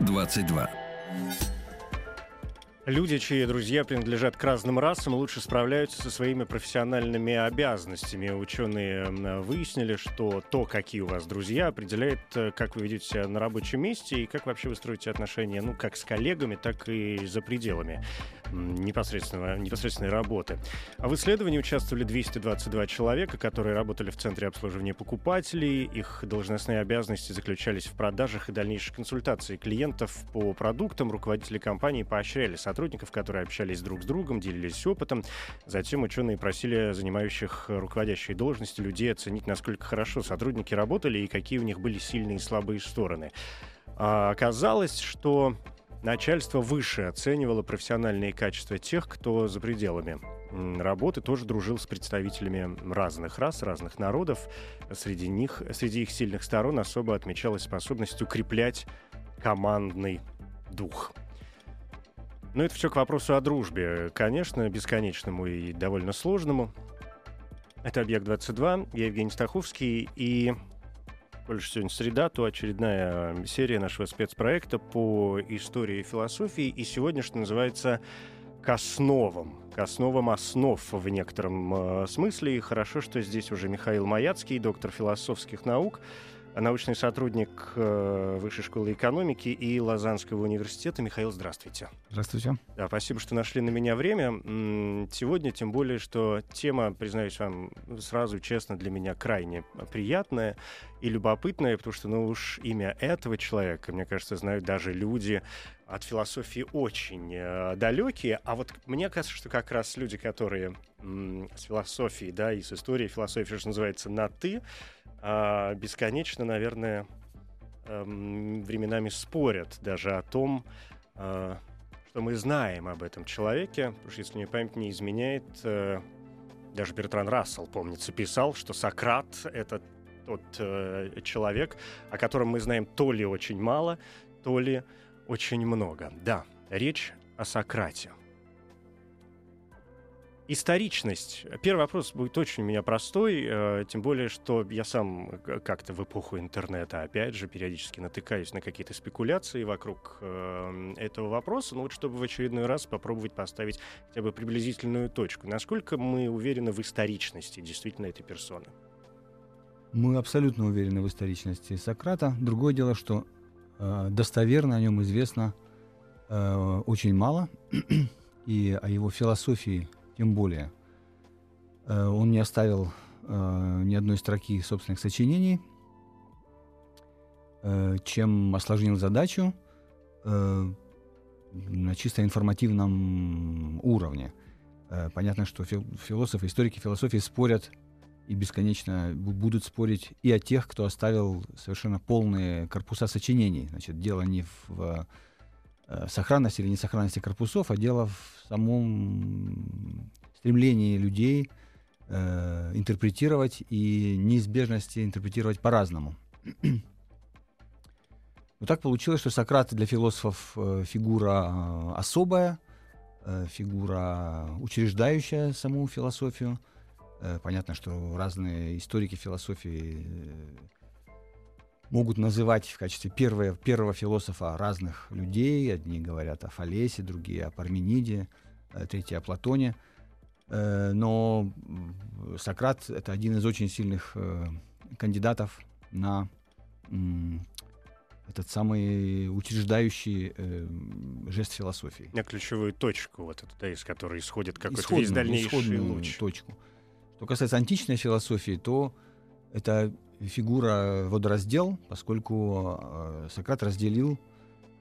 22. Люди, чьи друзья принадлежат к разным расам, лучше справляются со своими профессиональными обязанностями. Ученые выяснили, что то, какие у вас друзья, определяет, э, как вы ведете себя на рабочем месте и как вообще вы строите отношения, ну, как с коллегами, так и за пределами непосредственного, непосредственной работы. А в исследовании участвовали 222 человека, которые работали в Центре обслуживания покупателей. Их должностные обязанности заключались в продажах и дальнейшей консультации клиентов по продуктам. Руководители компании поощряли сотрудников, которые общались друг с другом, делились опытом. Затем ученые просили занимающих руководящие должности людей оценить, насколько хорошо сотрудники работали и какие у них были сильные и слабые стороны. А оказалось, что начальство выше оценивало профессиональные качества тех, кто за пределами работы тоже дружил с представителями разных рас, разных народов. Среди них, среди их сильных сторон особо отмечалась способность укреплять командный дух. Ну, это все к вопросу о дружбе. Конечно, бесконечному и довольно сложному. Это «Объект-22», я Евгений Стаховский, и коль уж сегодня среда, то очередная серия нашего спецпроекта по истории и философии, и сегодня, что называется, к основам, к основам основ в некотором э, смысле. И хорошо, что здесь уже Михаил Маяцкий, доктор философских наук, научный сотрудник э, Высшей школы экономики и Лозаннского университета. Михаил, здравствуйте. Здравствуйте. Да, спасибо, что нашли на меня время. Сегодня, тем более, что тема, признаюсь вам сразу честно, для меня крайне приятная и любопытная, потому что, ну уж имя этого человека, мне кажется, знают даже люди от философии очень э, далекие. А вот мне кажется, что как раз люди, которые м, с философией, да, и с историей философии, что называется, на «ты», а, бесконечно, наверное, эм, временами спорят даже о том, а, что мы знаем об этом человеке. Потому что, если мне память не изменяет, э, даже Бертран Рассел, помнится, писал, что Сократ — это тот э, человек, о котором мы знаем то ли очень мало, то ли очень много. Да, речь о Сократе. Историчность. Первый вопрос будет очень у меня простой, э, тем более, что я сам как-то в эпоху интернета, опять же, периодически натыкаюсь на какие-то спекуляции вокруг э, этого вопроса. Ну вот, чтобы в очередной раз попробовать поставить хотя бы приблизительную точку. Насколько мы уверены в историчности действительно этой персоны? Мы абсолютно уверены в историчности Сократа. Другое дело, что э, достоверно о нем известно э, очень мало, и о его философии тем более. Э, он не оставил э, ни одной строки собственных сочинений, э, чем осложнил задачу э, на чисто информативном уровне. Э, понятно, что фил- философы, историки философии спорят и бесконечно бу- будут спорить и о тех, кто оставил совершенно полные корпуса сочинений. Значит, дело не в э, сохранности или несохранности корпусов, а дело в самом стремлении людей э, интерпретировать и неизбежности интерпретировать по-разному. Но так получилось, что Сократ для философов э, фигура э, особая, э, фигура, учреждающая саму философию. Э, Понятно, что разные историки философии э, могут называть в качестве первого, первого философа разных людей. Одни говорят о Фалесе, другие о Пармениде, э, третьи о Платоне. Но Сократ — это один из очень сильных кандидатов на этот самый учреждающий э, жест философии. На ключевую точку, вот эту, да, из которой исходит какой-то весь дальнейший исходную луч. точку. Что касается античной философии, то это фигура водораздел, поскольку э, Сократ разделил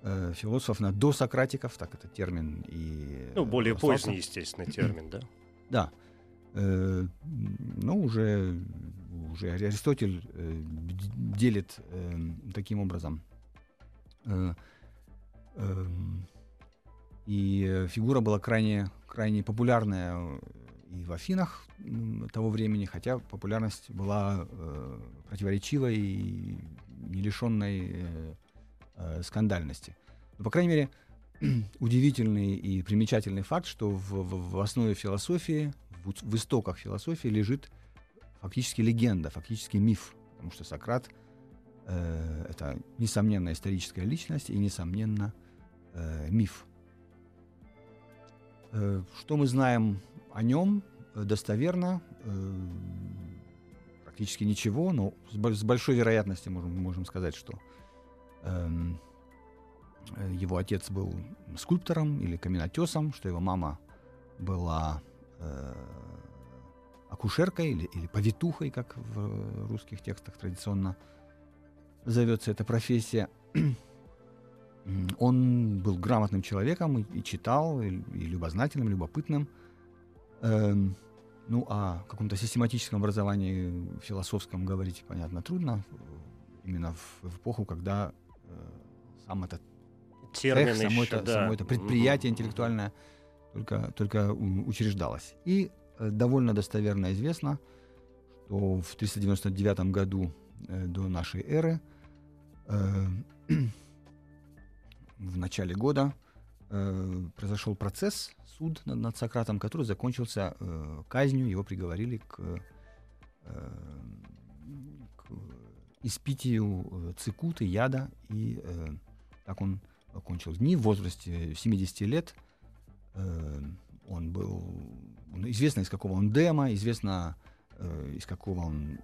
э, философов на досократиков, так это термин и... Ну, более остался. поздний, естественно, термин, да. Да. Э, ну, уже, уже Аристотель э, делит э, таким образом Э, эм, и фигура была крайне, крайне популярная и в Афинах того времени, хотя популярность была э, противоречивой и не лишенной э, э, скандальности. Но, по крайней мере, удивительный и примечательный факт, что в, в, в основе философии, в, в истоках философии лежит фактически легенда, фактически миф, потому что Сократ э, это несомненно историческая личность и несомненно э, миф. Э, что мы знаем о нем э, достоверно? Э, практически ничего, но с большой вероятностью можем, можем сказать, что эм, э, его отец был скульптором или каменотесом, что его мама была э, акушеркой или, или повитухой, как в русских текстах традиционно зовется эта профессия. Он был грамотным человеком и, и читал, и, и любознательным, любопытным. Ну, о каком-то систематическом образовании философском говорить, понятно, трудно. Именно в, в эпоху, когда э, сам этот Термин цех, само, еще, это, да. само это предприятие интеллектуальное только, только учреждалось. И э, довольно достоверно известно, что в 399 году э, до нашей эры э, в начале года э, произошел процесс, суд над, над Сократом, который закончился э, казнью, его приговорили к, э, к испитию э, цикуты, яда, и э, так он окончил дни в возрасте 70 лет. Э, он был он, известно, из какого он дема, известно, э, из какого он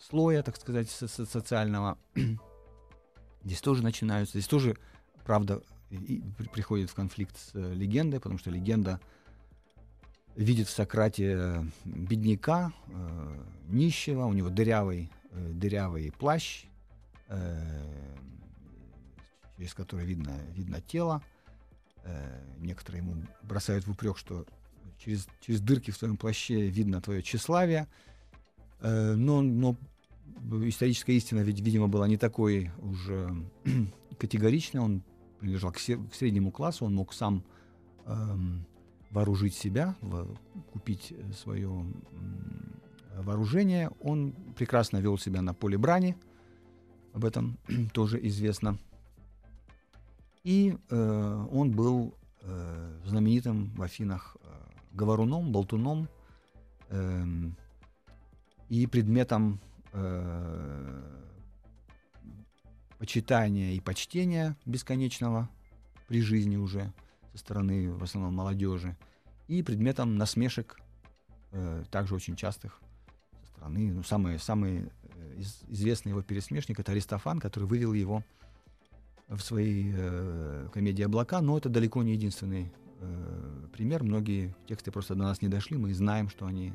слоя, так сказать, со- социального. Здесь тоже начинаются, здесь тоже, правда, и при- приходит в конфликт с э, легендой, потому что легенда видит в Сократе э, бедняка, э, нищего, у него дырявый, э, дырявый плащ, э, через который видно, видно тело. Э, некоторые ему бросают в упрек, что через, через дырки в твоем плаще видно твое тщеславие. Э, но, но историческая истина, видимо, была не такой уже категоричной. Он принадлежал к, среднему классу, он мог сам эм, вооружить себя, в- купить свое м, вооружение. Он прекрасно вел себя на поле брани, об этом тоже известно. И э, он был э, знаменитым в Афинах э, говоруном, болтуном эм, и предметом э, почитания и почтения бесконечного при жизни уже со стороны в основном молодежи и предметом насмешек э, также очень частых со стороны ну, самый самый э, из- известный его пересмешник это Аристофан который вывел его в своей э, комедии облака но это далеко не единственный э, пример многие тексты просто до нас не дошли мы знаем что они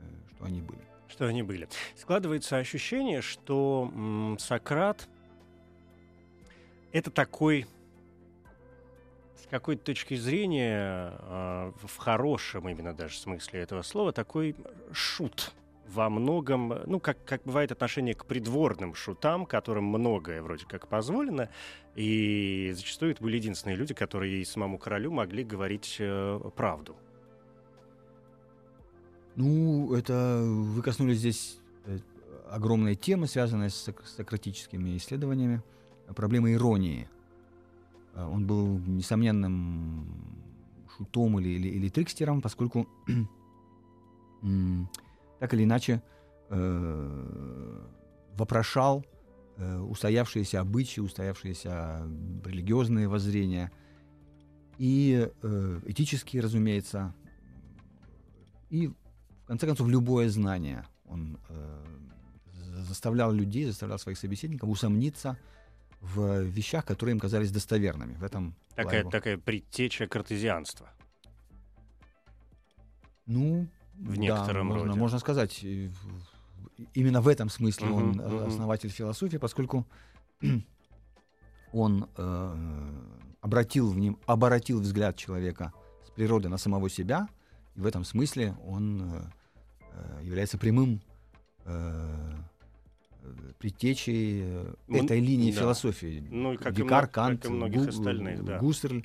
э, что они были что они были. Складывается ощущение, что м, Сократ это такой, с какой-то точки зрения, э, в хорошем именно даже смысле этого слова, такой шут во многом, ну, как, как бывает отношение к придворным шутам, которым многое вроде как позволено, и зачастую это были единственные люди, которые и самому королю могли говорить э, правду. Ну, это вы коснулись здесь э, огромной темы, связанной с сок- сократическими исследованиями, проблемы иронии. Э, Он был несомненным шутом или, или, или трикстером, поскольку так или иначе э, вопрошал э, устоявшиеся обычаи, устоявшиеся религиозные воззрения и э, этические, разумеется, и в конце концов, любое знание. Он э, за- заставлял людей, заставлял своих собеседников усомниться в вещах, которые им казались достоверными. В этом Такая, его- такая предтеча картезианства. Ну, в да, некотором можно, роде. можно сказать, именно в этом смысле Мгм, он мгм. основатель философии, поскольку он э, обратил, в нем, обратил взгляд человека с природы на самого себя, и в этом смысле он э, э, является прямым э, предтечей э, Ну, этой линии да. философии. Ну, и как и Декар, как Кант, и многих Гу- остальных, да. Гуссерль.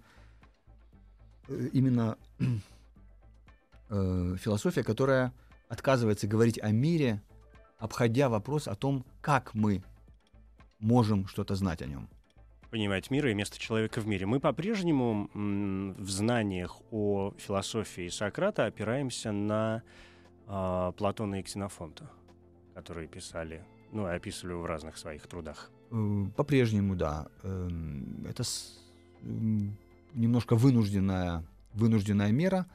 Э, Именно э, философия, которая отказывается говорить о мире, обходя вопрос о том, как мы можем что-то знать о нем. понимать мира и место человека в мире. Мы по-прежнему в знаниях о философии Сократа опираемся на а, Платона и Ксенофонта, которые писали, ну, описывали в разных своих трудах. По-прежнему, да. Эм, Это немножко вынужденная, вынужденная мера,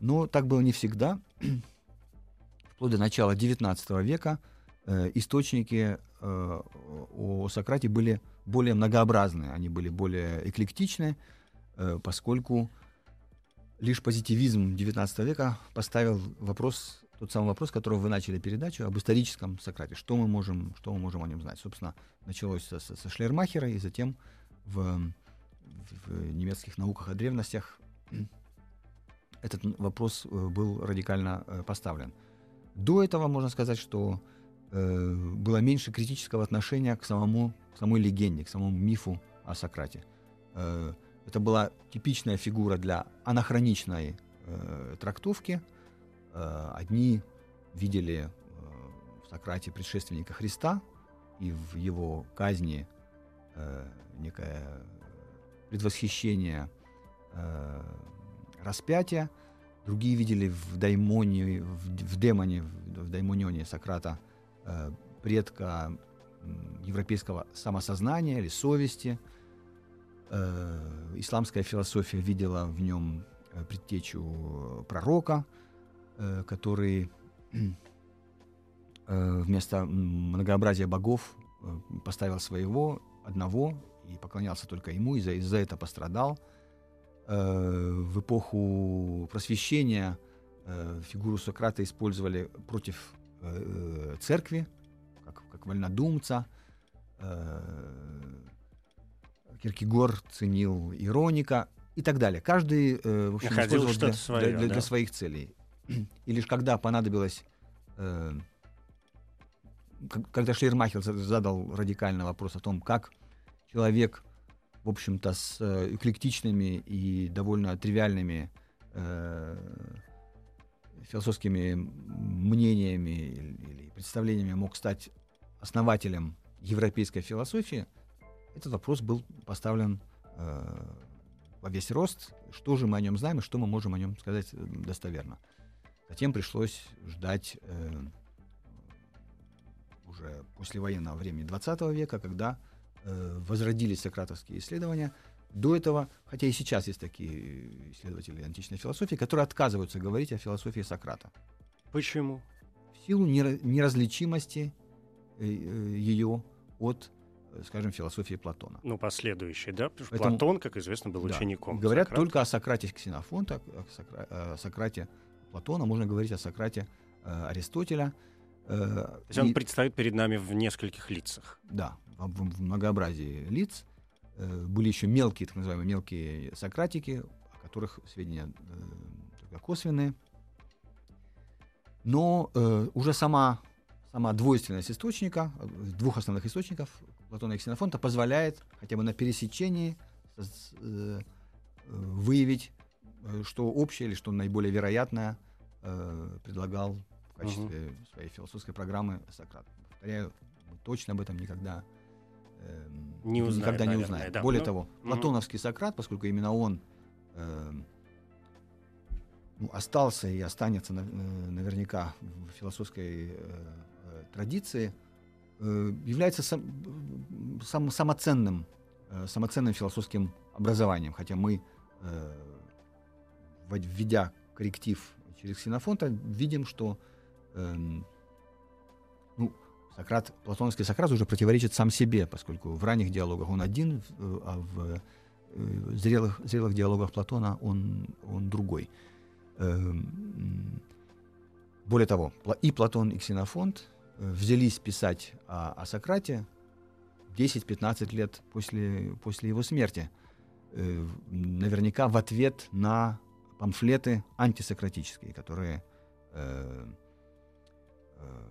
но так было не всегда. Вплоть до начала XIX века э, источники э, о Сократе были более многообразны, они были более эклектичны, э, поскольку лишь позитивизм XIX века поставил вопрос, тот самый вопрос, которого вы начали передачу, об историческом Сократе. Что мы можем, что мы можем о нем знать? Собственно, началось со, со- Шлейермахера, и затем в, в немецких науках о древностях этот вопрос э, был радикально э, поставлен. До этого можно сказать, что э, было меньше критического отношения к самому к самой легенде, к самому мифу о Сократе. Э, это была типичная фигура для анахроничной э, трактовки. Э, одни видели э, в Сократе предшественника Христа и в его казни э, некое предвосхищение распятия. Другие видели в даймоне, в, демоне, в, даймонионе Сократа предка европейского самосознания или совести. Исламская философия видела в нем предтечу пророка, который э, вместо многообразия богов э, поставил своего одного и поклонялся только ему, и за, и за это пострадал. Э, в эпоху просвещения э, фигуру Сократа использовали против э, церкви, как, как вольнодумца. Э, Киркегор ценил ироника и так далее. Каждый э, в общем, Находил использовал для, своё, для- для- да. для своих целей. И лишь когда понадобилось э, когда Шлейермахер за- задал радикальный вопрос о том, как человек, в общем-то, с э, эклектичными и довольно тривиальными э, философскими мнениями или, или представлениями мог стать основателем европейской философии, этот вопрос был поставлен э, во весь рост. Что же мы о нем знаем и что мы можем о нем сказать э, достоверно. Затем пришлось ждать э, уже послевоенного времени 20 века, когда э, возродились сократовские исследования. До этого, хотя и сейчас есть такие исследователи античной философии, которые отказываются говорить о философии Сократа Почему? в силу нера- неразличимости э, э, ее от, э, скажем, философии Платона. Ну, последующий, да? Потому Поэтому- Платон, как известно, был Да. учеником. Говорят Сократа. только о Сократе Ксенофонта, о, Сокра- о Сократе Платона, можно говорить о Сократе э, Аристотеля. э, То есть он и- предстоит перед нами в нескольких лицах. Да, в, в- многообразии лиц. Э, были еще мелкие, так называемые мелкие сократики, о которых сведения э, только косвенные. Но э, уже сама, сама двойственность источника, э, двух основных источников, Платона и Ксенофонта, позволяет хотя бы на пересечении с- э, э, выявить, что общее или что наиболее вероятное э, предлагал в качестве своей философской программы Сократ. Повторяю, мы точно об этом никогда эм, Не узнаем, никогда не наверное, узнаем. да. Более Ну, того, платоновский Сократ, поскольку именно он эм, ну, остался и останется на- э, наверняка в философской э, э, традиции, э, является сам, сам- самоценным, э, самоценным философским образованием, хотя мы, э, введя корректив через Ксенофонта, видим, что эм, ну, Сократ, платоновский Сократ уже противоречит сам себе, поскольку в ранних диалогах он один, в- а в э, зрелых, зрелых диалогах Платона он, он другой. Эм, Более того, и Платон, и Ксенофонт э, взялись писать о, о Сократе 10-15 лет после, после его смерти. Э, Наверняка в ответ на памфлеты антисократические, которые э, э,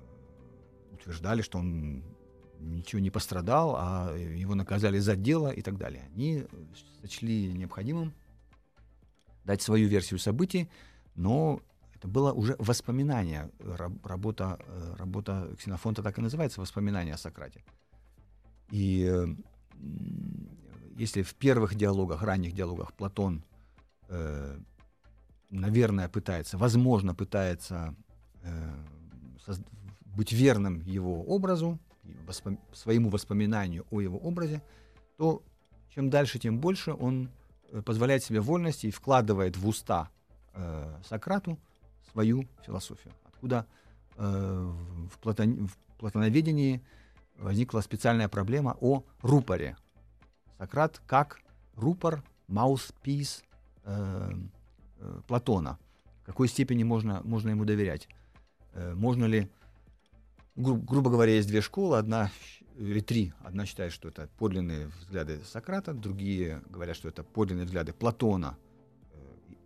утверждали, что он ничего не пострадал, а его наказали за дело и так далее. Они сочли необходимым дать свою версию событий, но это было уже воспоминание. Работа, э, работа Ксенофонта так и называется «Воспоминания о Сократе». И э, если в первых диалогах, ранних диалогах Платон, э, наверное, пытается, возможно, пытается быть верным его образу, воспом- своему воспоминанию о его образе, то чем дальше, тем больше он позволяет себе вольности и вкладывает в уста э, Сократу свою философию. Откуда э, в, платон, в платоноведении возникла специальная проблема о рупоре. Сократ как рупор, mouthpiece э, э, Платона. В какой степени можно, можно ему доверять? Э, можно ли, гру, грубо говоря, есть две школы, одна или три. Одна считает, что это подлинные взгляды Сократа, другие говорят, что это подлинные взгляды Платона.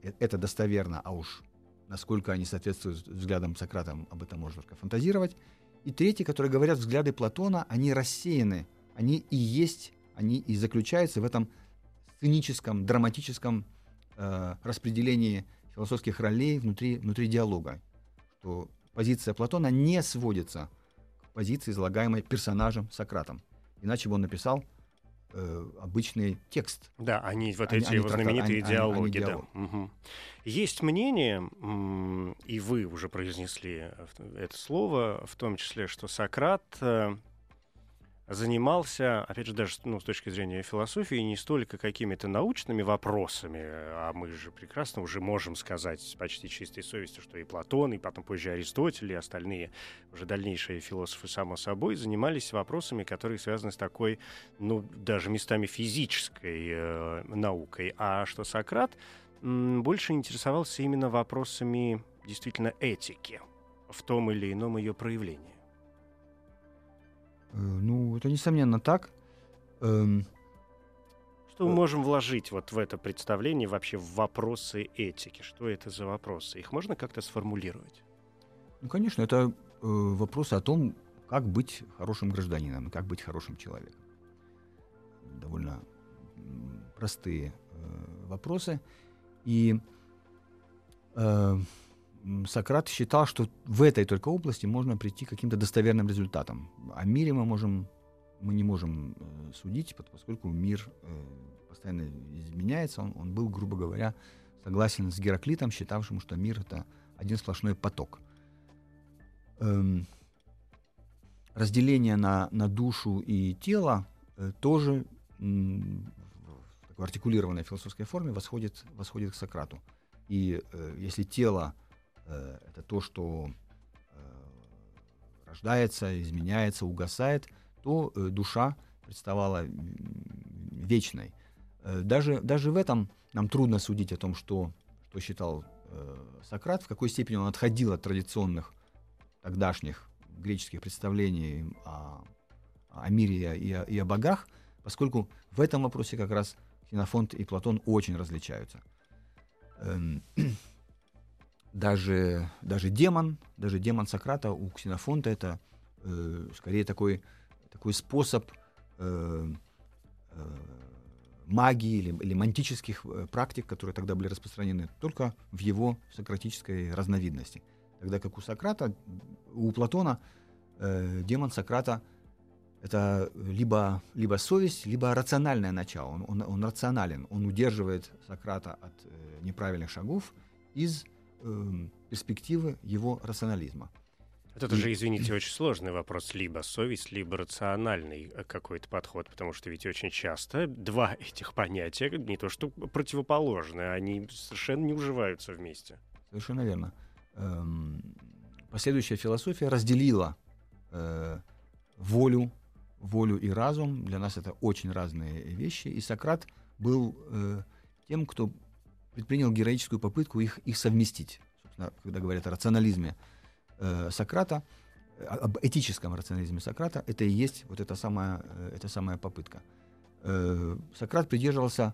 Э, это достоверно, а уж насколько они соответствуют взглядам Сократа, об этом можно только фантазировать. И третьи, которые говорят, взгляды Платона, они рассеяны, они и есть, они и заключаются в этом сценическом, драматическом э, распределении философских ролей внутри, внутри диалога. Что позиция Платона не сводится к позиции, излагаемой персонажем Сократом. Иначе бы он написал э, обычный текст. Да, они вот эти они, его знаменитые они, диалоги. Они, они диалог. да. Угу. Есть мнение, и вы уже произнесли это слово, в том числе, что Сократ э, занимался, опять же, даже ну, с точки зрения философии, не столько какими-то научными вопросами, а мы же прекрасно уже можем сказать почти чистой совестью, что и Платон, и потом позже Аристотель, и остальные уже дальнейшие философы, само собой, занимались вопросами, которые связаны с такой, ну, даже местами физической э, наукой. А что Сократ м, больше интересовался именно вопросами действительно этики в том или ином ее проявлении. Э, ну, это несомненно так. Эм... Что мы э, можем вложить вот в это представление вообще в вопросы этики? Что это за вопросы? Их можно как-то сформулировать? Ну, конечно, это э, вопросы о том, как быть хорошим гражданином, как быть хорошим человеком. Довольно простые э, вопросы. И э, Сократ считал, что в этой только области можно прийти к каким-то достоверным результатам. О мире мы можем, мы не можем э, судить, поскольку мир э, постоянно изменяется. Он, он был, грубо говоря, согласен с Гераклитом, считавшим, что мир это один сплошной поток. Эм, разделение на, на душу и тело э, тоже в артикулированной философской форме восходит, восходит к Сократу. И э, если тело Э, это то, что э, рождается, изменяется, угасает, то э, душа представала вечной. Даже, даже в этом нам трудно судить о том, что, что считал Сократ, в какой степени он отходил от традиционных тогдашних греческих представлений о, о мире и о, и о богах, поскольку в этом вопросе как раз Ксенофонт и Платон очень различаются. Даже, даже демон, даже демон Сократа у Ксенофонта это э, скорее такой, такой способ э, э, магии или, или мантических э, практик, которые тогда были распространены только в его сократической разновидности. Тогда как у Сократа, у Платона э, демон Сократа это либо, либо совесть, либо рациональное начало. Он, он, он рационален, он удерживает Сократа от э, неправильных шагов из э, перспективы его рационализма. Это же, извините, очень сложный вопрос. Либо совесть, либо рациональный э, какой-то подход, потому что ведь очень часто два этих понятия, не то что противоположные, они совершенно не уживаются вместе. Совершенно верно. Эм, последующая философия разделила э, волю, волю и разум. Для нас это очень разные вещи. И Сократ был э, тем, кто предпринял героическую попытку их, их совместить. Когда говорят о рационализме э, Сократа, э, об этическом рационализме Сократа, это и есть вот эта самая, э, эта самая попытка. Э, Сократ придерживался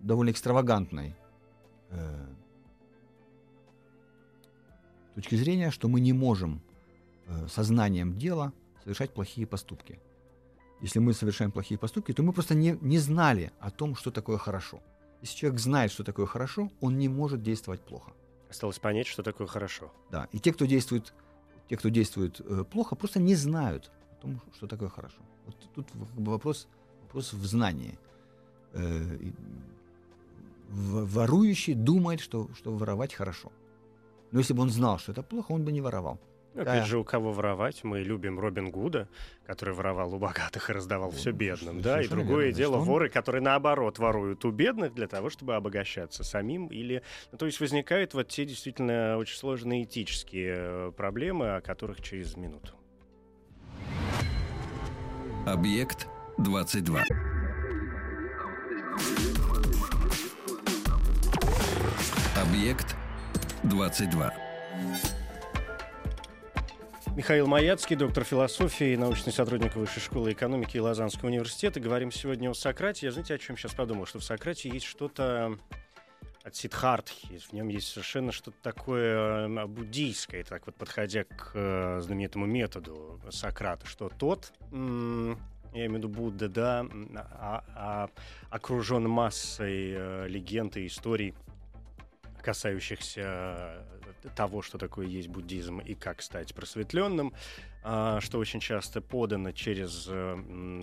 довольно экстравагантной э, точки зрения, что мы не можем э, сознанием дела совершать плохие поступки. если мы совершаем плохие поступки, то мы просто не, не знали о том, что такое хорошо. Если человек знает, что такое хорошо, он не может действовать плохо. Осталось понять, что такое хорошо. Да. И те, кто действует, те, кто действует э, плохо, просто не знают о том, что такое хорошо. Вот тут вопрос, вопрос в знании. Э, ворующий думает, что, что воровать хорошо. Но если бы он знал, что это плохо, он бы не воровал. Ну. Опять же, у кого воровать? Мы любим Робин Гуда, который воровал у богатых и раздавал все бедным, да? И другое верно. дело, воры, которые наоборот воруют у бедных для того, чтобы обогащаться самим или... Ну, то есть возникают вот те действительно очень сложные этические э, проблемы, о которых через минуту. Объект 22. Объект 22. Михаил Маяцкий, доктор философии, научный сотрудник Высшей школы экономики и Лазанского университета. Говорим сегодня о Сократе. Я, знаете, о чем сейчас подумал? Что в Сократе есть что-то от Сиддхартхи. В нем есть совершенно что-то такое э, буддийское, так вот подходя к э, знаменитому методу Сократа, что тот, я имею в виду Будда, да, а- а- окружен массой э, легенд и историй, касающихся того, что такое есть буддизм и как стать просветленным, а, что очень часто подано через э,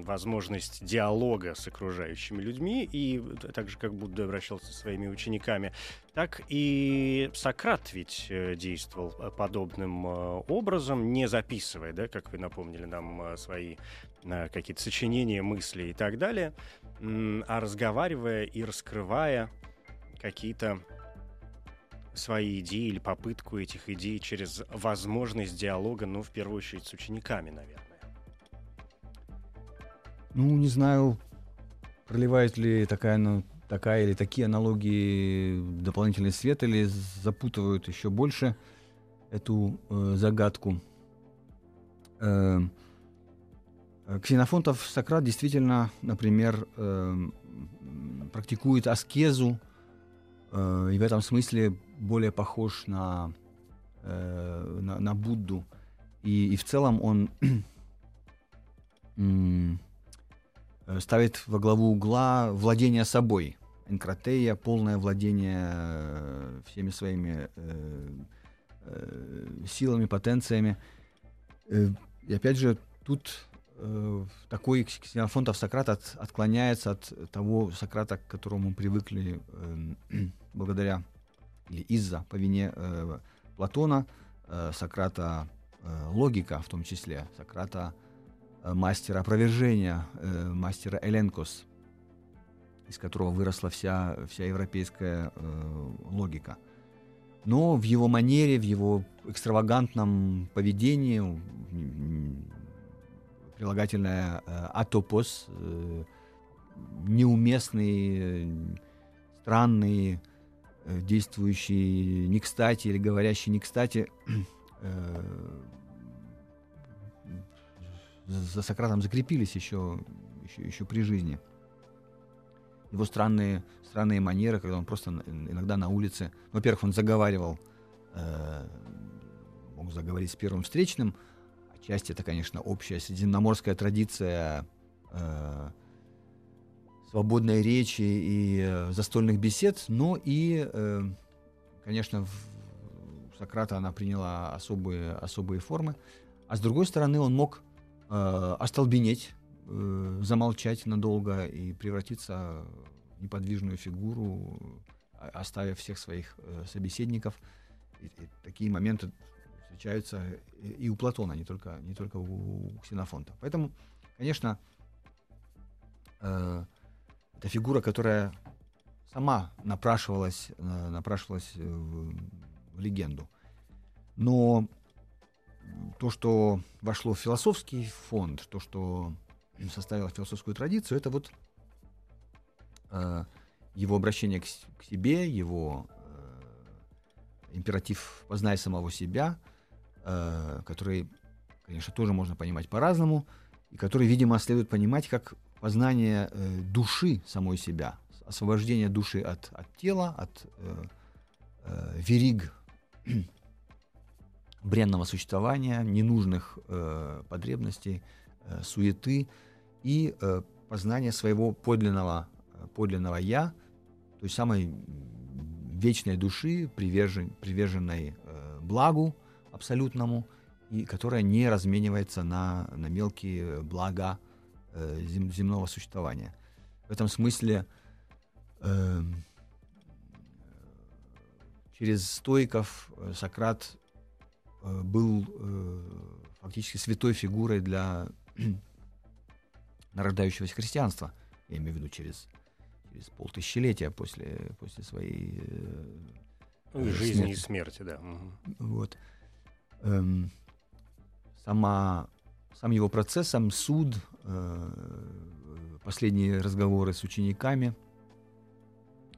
возможность диалога с окружающими людьми, и так же, как Будда обращался со своими учениками, так и Сократ ведь э, действовал э, подобным образом, не записывая, да, как вы напомнили нам, свои какие-то сочинения, мысли и так далее, а разговаривая и раскрывая какие-то свои идеи или попытку этих идей через возможность диалога, ну, в первую очередь, с учениками, наверное. Ну, не знаю, проливает ли такая, ну, такая или такие аналогии дополнительный свет или запутывают еще больше эту э, загадку. Э, Ксенофонтов Сократ действительно, например, э, практикует аскезу э, и в этом смысле более похож на, э, на, на Будду. И, и в целом он э, ставит во главу угла владение собой. Энкратея, полное владение э, всеми своими э, э, силами, потенциями. И опять же, тут э, такой Ксенофонтов Сократ от- отклоняется от того Сократа, к которому мы привыкли э, благодаря или из-за по вине э, Платона, э, Сократа э, логика в том числе, Сократа э, мастера опровержения, э, мастера Эленкос, из которого выросла вся, вся европейская э, логика. Но в его манере, в его экстравагантном поведении, прилагательное э, атопос, э, неуместный, э, странный, действующий не кстати или говорящий не кстати, э, за Сократом закрепились еще, еще, еще при жизни. Его странные, странные манеры, когда он просто иногда на улице, во-первых, он заговаривал, э, мог заговорить с первым встречным, отчасти это, конечно, общая средиземноморская традиция э, свободной речи и э, застольных бесед, но и, э, конечно, у Сократа она приняла особые, особые формы. А с другой стороны, он мог э, остолбенеть, замолчать надолго и превратиться в неподвижную фигуру, оставив всех своих собеседников. И, и такие моменты встречаются и, у Платона, не только, не только у, у Ксенофонта. Поэтому, конечно, это фигура, которая сама напрашивалась, э, напрашивалась э, в, в легенду. Но то, что вошло в философский фонд, то, что составило философскую традицию, это вот э, его обращение к, к себе, его э, императив «познай самого себя», э, который, конечно, тоже можно понимать по-разному, и который, видимо, следует понимать как познание э, души самой себя, освобождение души от, от тела, от э, э, вериг бренного существования, ненужных э, потребностей, э, суеты и э, познание своего подлинного, подлинного «я», той самой вечной души, привержен, приверженной э, благу абсолютному, и которая не разменивается на, на мелкие блага э, зем, земного существования. В этом смысле э, через стоиков э, Сократ э, был э, фактически святой фигурой для нарождающегося христианства. Я имею в виду через, через полтысячелетия после, после своей э, жизни смерти. и смерти, да. Вот. Эм, сама, сам его процесс, сам суд, э, последние разговоры с учениками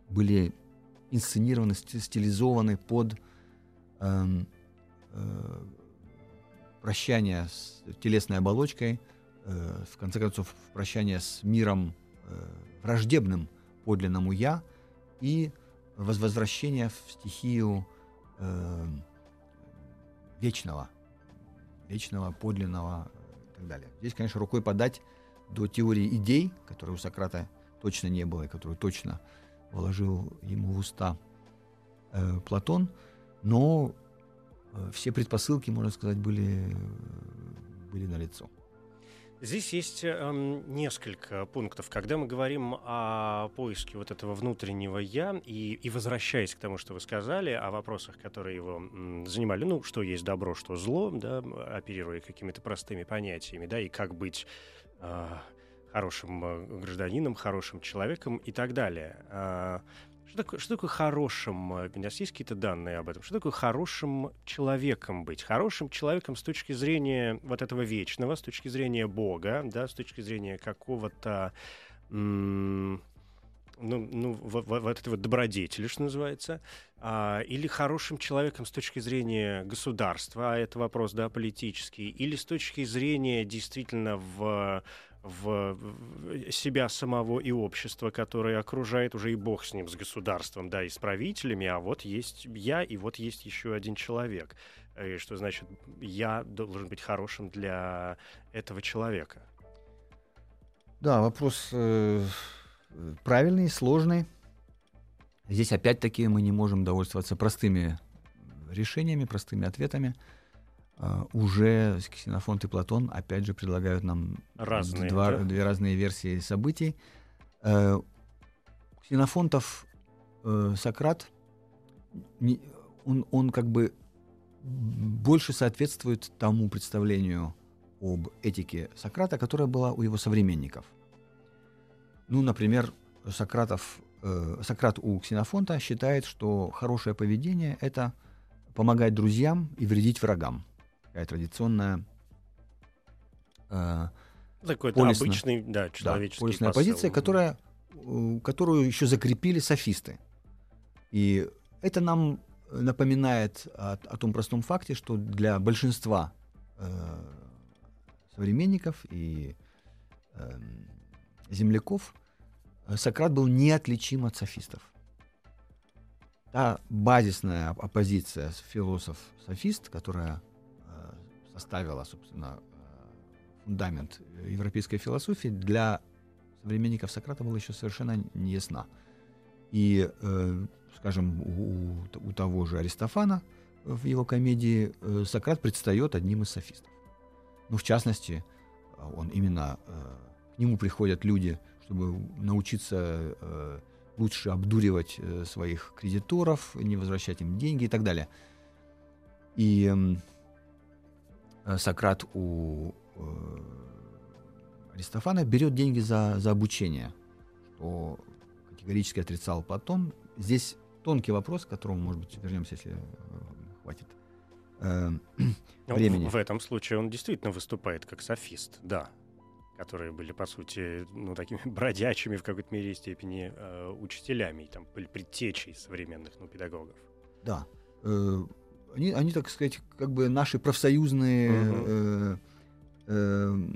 были инсценированы, стилизованы под э, э, прощание с телесной оболочкой, э, в конце концов, прощание с миром враждебным подлинному «я» и возвращение в стихию вечного, вечного, подлинного так далее. Здесь, конечно, рукой подать до теории идей, которой у Сократа точно не было и которую точно вложил ему в уста э, Платон, но э, все предпосылки, можно сказать, были, были налицо. Здесь есть э, несколько пунктов. Когда мы говорим о поиске вот этого внутреннего «я» и, и возвращаясь к тому, что вы сказали, о вопросах, которые его м, занимали, ну, что есть добро, что зло, да, оперируя какими-то простыми понятиями, да, и как быть э, хорошим э, гражданином, хорошим человеком и так далее. Что такое, что такое хорошим? Э, у нас есть какие-то данные об этом? Что такое хорошим человеком быть? Хорошим человеком с точки зрения вот этого вечного, с точки зрения Бога, да, с точки зрения какого-то ну, ну, вот, вот этой вот добродетели, что называется, а, или хорошим человеком с точки зрения государства, а это вопрос, да, политический, или с точки зрения действительно в в себя самого и общества, которое окружает уже и бог с ним, с государством, да, и с правителями, а вот есть я, и вот есть еще один человек. И что значит, я должен быть хорошим для этого человека? Да, вопрос э, правильный, сложный. Здесь опять-таки мы не можем довольствоваться простыми решениями, простыми ответами. Uh, уже Ксенофонт и Платон, опять же, предлагают нам разные, два, да? две разные версии событий. Uh, Ксенофонтов uh, Сократ, не, он, он как бы больше соответствует тому представлению об этике Сократа, которое было у его современников. Ну, например, Сократов, э, Сократ у Ксенофонта считает, что хорошее поведение — это помогать друзьям и вредить врагам такая традиционная э, такой полисна, обычный, да, человеческий да, полисная посыл. позиция, которая, которую еще закрепили софисты. И это нам напоминает о, о том простом факте, что для большинства э, современников и э, земляков э, Сократ был неотличим от софистов. Та базисная оппозиция философ-софист, которая составила, собственно, э, фундамент европейской философии, для современников Сократа была еще совершенно неясна. И, э, скажем, у, у того же Аристофана в его комедии э, Сократ предстает одним из софистов. Ну, в частности, он именно к нему приходят люди, чтобы научиться лучше обдуривать своих кредиторов, не возвращать им деньги и так далее. И Сократ у э, Аристофана берет деньги за, за обучение, что категорически отрицал Платон. Здесь тонкий вопрос, к которому, может быть, вернемся, если э, хватит э, ну, времени. В, в этом случае он действительно выступает как софист, да, которые были, по сути, ну, такими бродячими в какой-то мере степени э, учителями, там, предтечей современных ну, педагогов. Да. Э, они, они, так сказать, как бы наши профсоюзные э, э,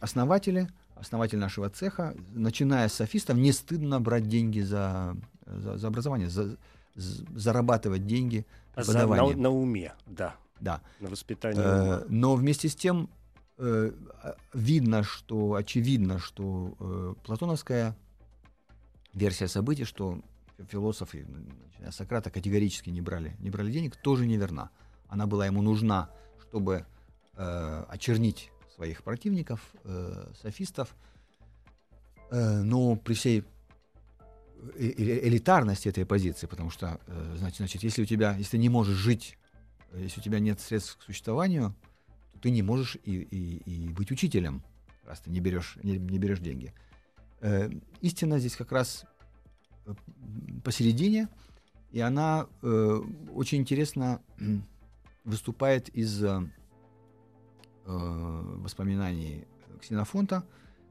основатели, основатель нашего цеха, начиная с софистов, не стыдно брать деньги за, за, за образование, за, за, зарабатывать деньги за, на, на уме, да. Да. На воспитание. Э, но вместе с тем э, а, видно, что, очевидно, что э, платоновская версия событий, что философы Сократа категорически не брали, не брали денег, тоже неверна. Она была ему нужна, чтобы э, очернить своих противников, э, софистов, э, но при всей э, э, элитарности этой позиции, потому что, э, значит, значит, если у тебя, если ты не можешь жить, если у тебя нет средств к существованию, то ты не можешь и, и, и быть учителем, раз ты не берешь, не, не берешь деньги. Э, истина здесь как раз посередине, и она э, очень интересно выступает из э, воспоминаний Ксенофонта,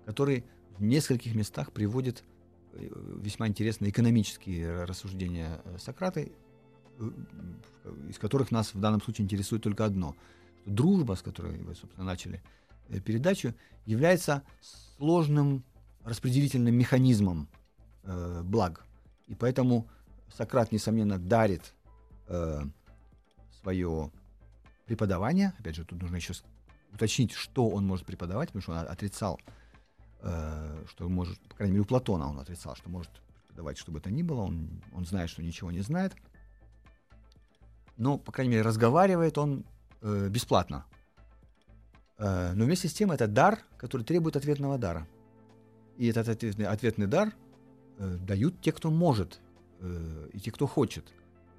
который в нескольких местах приводит э, весьма интересные экономические рассуждения э, Сократа, э, из которых нас в данном случае интересует только одно. Дружба, с которой вы, собственно, начали передачу, является сложным распределительным механизмом э, благ. И поэтому Сократ, несомненно, дарит э, свое преподавание. Опять же, тут нужно еще уточнить, что он может преподавать, потому что он отрицал, э, что может, по крайней мере, у Платона он отрицал, что может преподавать, что бы это ни было. Он, он знает, что ничего не знает. Но, по крайней мере, разговаривает он э, бесплатно. Э, но вместе с тем это дар, который требует ответного дара. И этот ответный, ответный дар э, дают те, кто может, э, и те, кто хочет.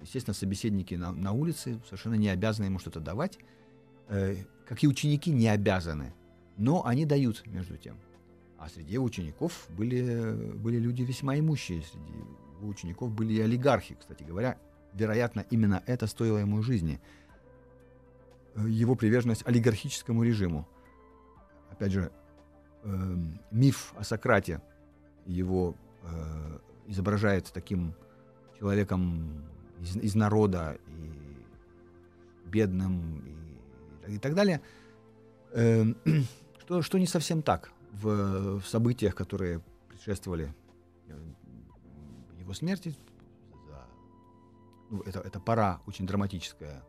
Естественно, собеседники на, на улице совершенно не обязаны ему что-то давать, э, как и ученики не обязаны, но они дают между тем. А среди учеников были, были люди весьма имущие, среди учеников были и олигархи, кстати говоря. Вероятно, именно это стоило ему жизни. Его приверженность олигархическому режиму. Опять же, э, миф о Сократе его э, изображает таким человеком из, из народа и бедным и, и так далее, э, что, что не совсем так в, в событиях, которые предшествовали э, его смерти. Ну, это, это пора очень драматическая,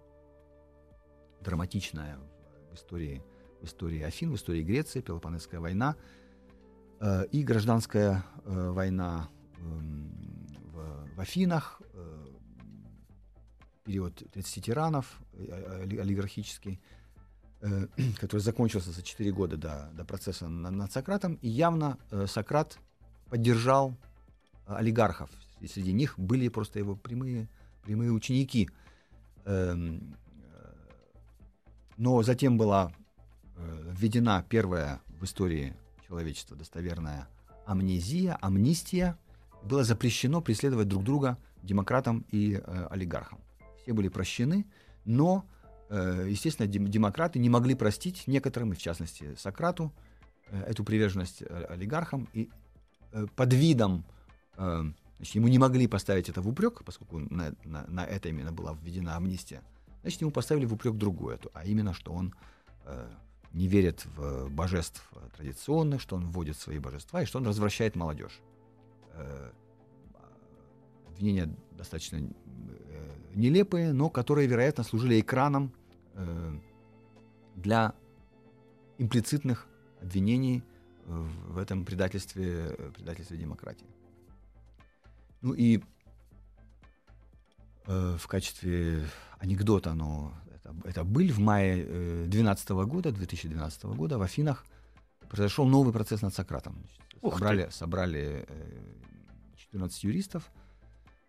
драматичная в истории, в истории Афин, в истории Греции, Пелопонесская война и гражданская э, война Эм, в, Афинах, э, период 30 тиранов э, олигархический, э, который закончился за 4 года до, до процесса над Сократом, и явно Сократ поддержал олигархов. И среди них были просто его прямые, прямые ученики. Эм, но затем была введена первая в истории человечества достоверная амнезия, амнистия, было запрещено преследовать друг друга демократам и э, олигархам. Все были прощены, но, э, естественно, дем- демократы не могли простить некоторым, и в частности Сократу, э, эту приверженность э, олигархам, и э, под видом, э, значит, ему не могли поставить это в упрек, поскольку на, на, на это именно была введена амнистия, значит, ему поставили в упрек другое, а именно, что он э, не верит в божеств традиционных, что он вводит свои божества и что он развращает молодежь э, обвинения достаточно э, нелепые, но которые, вероятно, служили экраном э, для имплицитных обвинений в этом предательстве, предательстве демократии. Ну и э, в качестве анекдота, но это, это был в мае 2012 э, года, 2012 года в Афинах произошел новый процесс над Сократом. собрали, собрали 14 э, юристов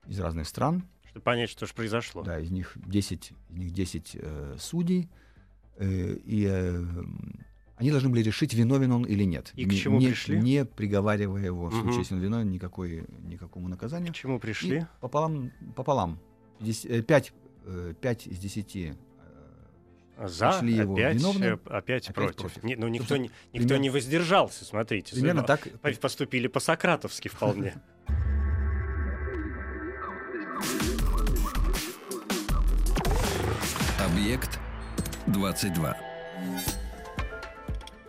из разных стран. Чтобы понять, что же произошло. Да, из них 10, из них 10 э, судей. Э, и э, они должны были решить, виновен он или нет. И не, к чему не, пришли? Не приговаривая его, в случае, если он виновен, никакой, никакому наказанию. К чему пришли? И пополам, пополам. 10, 5, 5 из 10 за, Шли его опять, виновным, опять, опять против. против. Не, ну, никто, не, никто примерно- не воздержался, смотрите. Примерно так. Поступили по-сократовски вполне. Объект 22.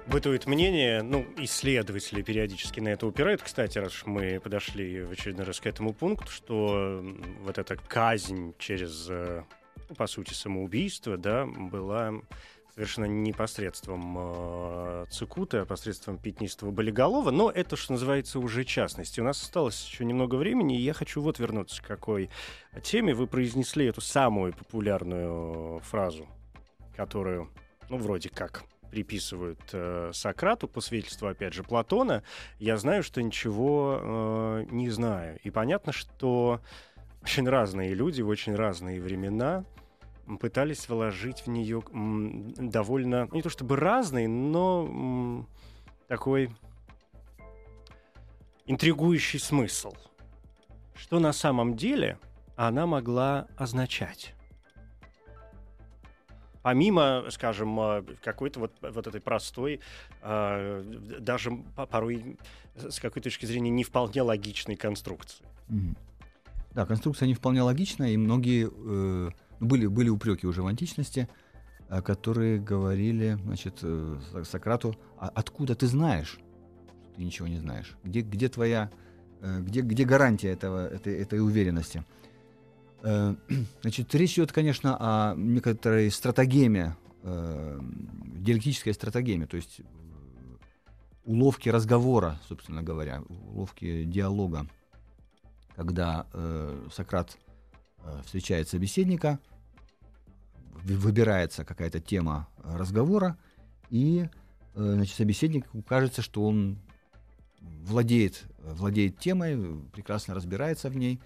Бытует мнение, ну, исследователи периодически на это упирают, кстати, раз мы подошли в очередной раз к этому пункту, что вот эта казнь через, э, по сути, самоубийство, да, была совершенно не посредством э, цикута, а посредством пятнистого болиголова, но это, что называется, уже частности. У нас осталось еще немного времени, и я хочу вот вернуться к какой теме. Вы произнесли эту самую популярную фразу, которую, ну, вроде как приписывают э, Сократу, по свидетельству, опять же, Платона, я знаю, что ничего э, не знаю. И понятно, что очень разные люди в очень разные времена пытались вложить в нее довольно, не то чтобы разный, но такой интригующий смысл. Что на самом деле она могла означать? помимо, скажем, э, какой-то вот, вот этой простой, э, даже порой с какой точки зрения не вполне логичной конструкции. Mm-hmm. Да, конструкция не вполне логичная, и многие э, были, были упреки уже в античности, э, которые говорили, значит, э, Сократу, а откуда ты знаешь, что ты ничего не знаешь? Где, где твоя, э, где, где гарантия этого, этой, этой уверенности? Э, значит, речь идет, конечно, о некоторой стратегеме, э, диалектической стратегеме, то есть уловки разговора, собственно говоря, уловки диалога когда э, Сократ э, встречает собеседника, выбирается какая-то тема разговора, и э, значит, собеседнику кажется, что он владеет, владеет темой, прекрасно разбирается в ней.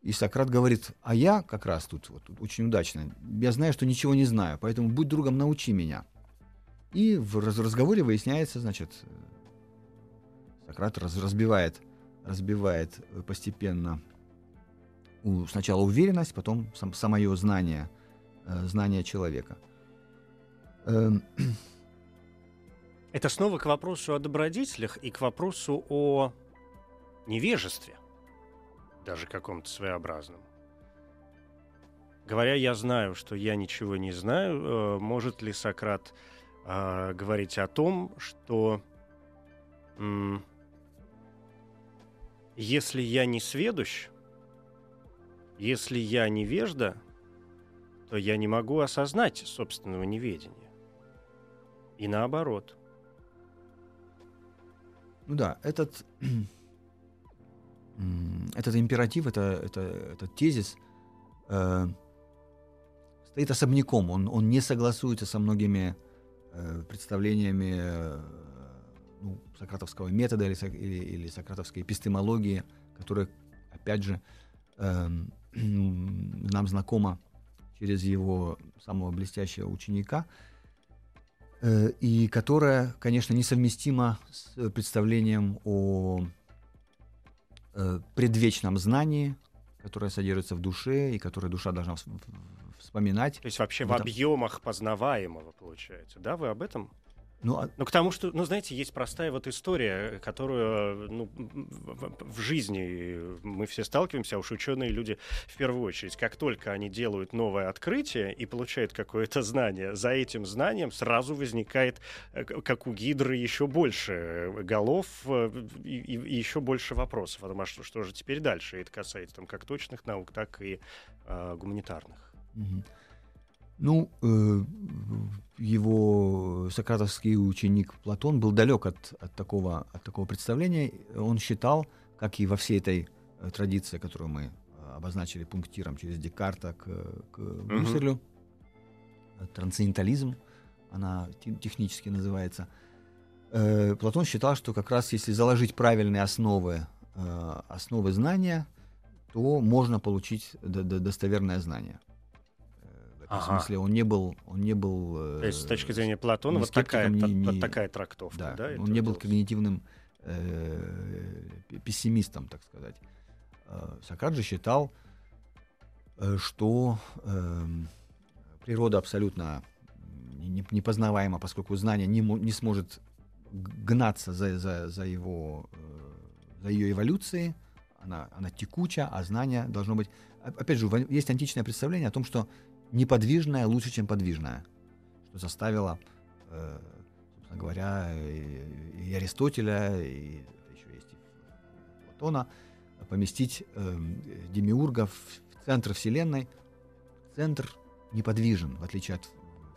И Сократ говорит, а я как раз тут, вот, тут очень удачно, я знаю, что ничего не знаю, поэтому будь другом, научи меня. И в разговоре выясняется, значит, Сократ раз, разбивает разбивает э, постепенно сначала уверенность, потом сам, самое знание, э, знание человека. Эм. Это снова к вопросу о добродетелях и к вопросу о невежестве, даже каком-то своеобразном. Говоря, я знаю, что я ничего не знаю, э, может ли Сократ говорить о том, что если я не сведущ, если я невежда, то я не могу осознать собственного неведения. И наоборот. Ну да, этот, этот императив, это, это, этот тезис э, стоит особняком. Он, он не согласуется со многими э, представлениями э, ну, сократовского метода или, или, или сократовской эпистемологии, которая, опять же, э, нам знакома через его самого блестящего ученика, э, и которая, конечно, несовместима с представлением о э, предвечном знании, которое содержится в душе и которое душа должна вспоминать. То есть вообще в, в объемах познаваемого, получается, да? Вы об этом ну, а... ну, к тому, что, ну, знаете, есть простая вот история, которую, ну, в, жизни мы все сталкиваемся, а уж ученые люди в первую очередь. Как только они делают новое открытие и получают какое-то знание, за этим знанием сразу возникает, э, как у гидры, еще больше голов э, и, и, и еще больше вопросов. Потому что что же теперь дальше? И это касается там как точных наук, так и э, гуманитарных. Mm-hmm. Ну, э, его сократовский ученик Платон был далек от, от, такого, от такого представления. Он считал, как и во всей этой э, традиции, которую мы э, обозначили пунктиром через Декарта к, к Гуссерлю, mm-hmm. трансцендентализм, она технически называется. Э, Платон считал, что как раз если заложить правильные основы, э, основы знания, то можно получить достоверное знание ага. в смысле он не был, он не был. То есть с точки зрения Платона вот такая, не, не, вот такая трактовка, да? да он не был когнитивным э, пессимистом, так сказать. Э, Сократ же считал, э, что э, природа абсолютно непознаваема, поскольку знание не, не сможет гнаться за, за, за его э, за ее эволюцией, она, она текуча, а знание должно быть... Опять же, есть античное представление о том, что неподвижное лучше, чем подвижное, что заставило, э, собственно говоря, и, и Аристотеля, и еще есть и Платона, поместить э, демиурга в центр Вселенной. Центр неподвижен, в отличие от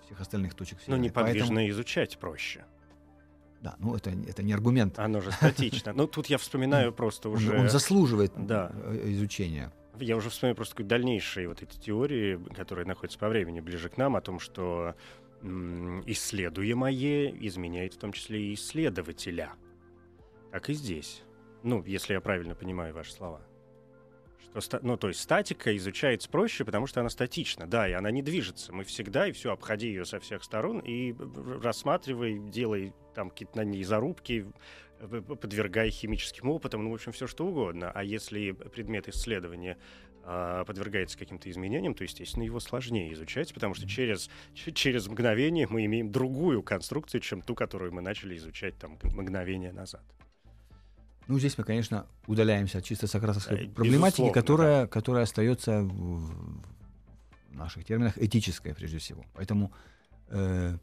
всех остальных точек Ну, Вселенной. неподвижно Поэтому- изучать проще. да, ну это, это не аргумент. Оно же статично. Ну, тут я вспоминаю просто уже... он заслуживает э, изучения. Я уже вспоминаю просто дальнейшие вот эти теории, которые находятся по времени ближе к нам, о том, что исследуемое изменяет в том числе и исследователя. Так и здесь. Ну, если я правильно понимаю ваши слова. Что ну, то есть статика изучается проще, потому что она статична, да, и она не движется. Мы всегда и все, обходи ее со всех сторон и рассматривай, делай там какие-то на ней зарубки, подвергай химическим опытам, ну, в общем, все что угодно. А если предмет исследования а, подвергается каким-то изменениям, то, естественно, его сложнее изучать, потому что через, через мгновение мы имеем другую конструкцию, чем ту, которую мы начали изучать там мгновение назад. Ну, здесь мы, конечно, удаляемся от чисто сократовской Да, проблематики, безусловно, которая, которая остается в, в наших терминах этическая, прежде всего. Поэтому э,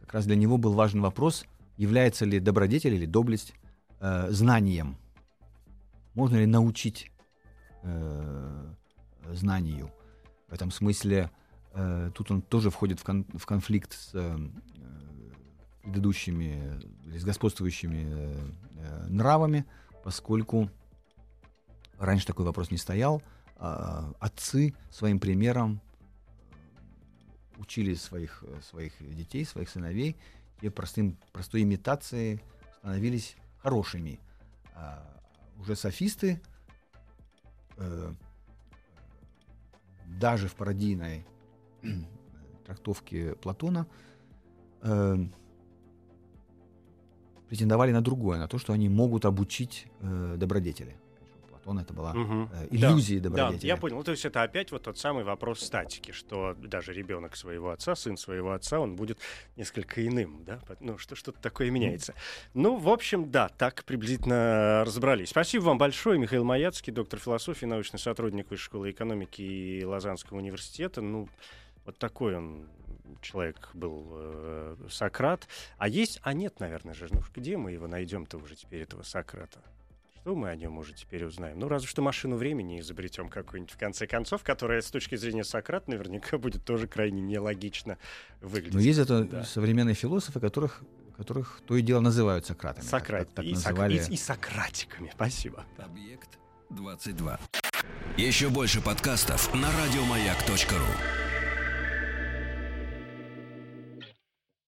как раз для него был важен вопрос, является ли добродетель или доблесть э, знанием. Можно ли научить э, знанию? В этом смысле э, тут он тоже входит в, кон- в конфликт с э, предыдущими, с господствующими э, э, нравами, поскольку раньше такой вопрос не стоял. А, отцы своим примером э, учили своих, э, своих детей, своих сыновей, и простым, простой имитацией становились хорошими. А уже софисты э, даже в пародийной трактовке Платона э, претендовали на другое, на то, что они могут обучить э, добродетели. Платона это была Мгм. э, Да, иллюзия Да, добродетели. я понял. Ну, то есть это опять вот тот самый вопрос статики, что даже ребенок своего отца, сын своего отца, он будет несколько иным, да? Ну, что, что-то такое меняется. Ну, в общем, да, так приблизительно разобрались. Спасибо вам большое, Михаил Маяцкий, доктор философии, научный сотрудник Высшей школы экономики и Лозаннского университета. Ну, вот такой он человек был э, Сократ. А есть, а нет, наверное же, ну где мы его найдем-то уже теперь, этого Сократа? Что мы о нем уже теперь узнаем? Ну, разве что машину времени изобретем какую-нибудь в конце концов, которая с точки зрения Сократа наверняка будет тоже крайне нелогично выглядеть. Но есть это Да. современные философы, которых, которых то и дело называют Сократами. Сократ. так- так и, называли. и- и Сократиками. Спасибо. Объект 22. Еще больше подкастов на радиомаяк.ру.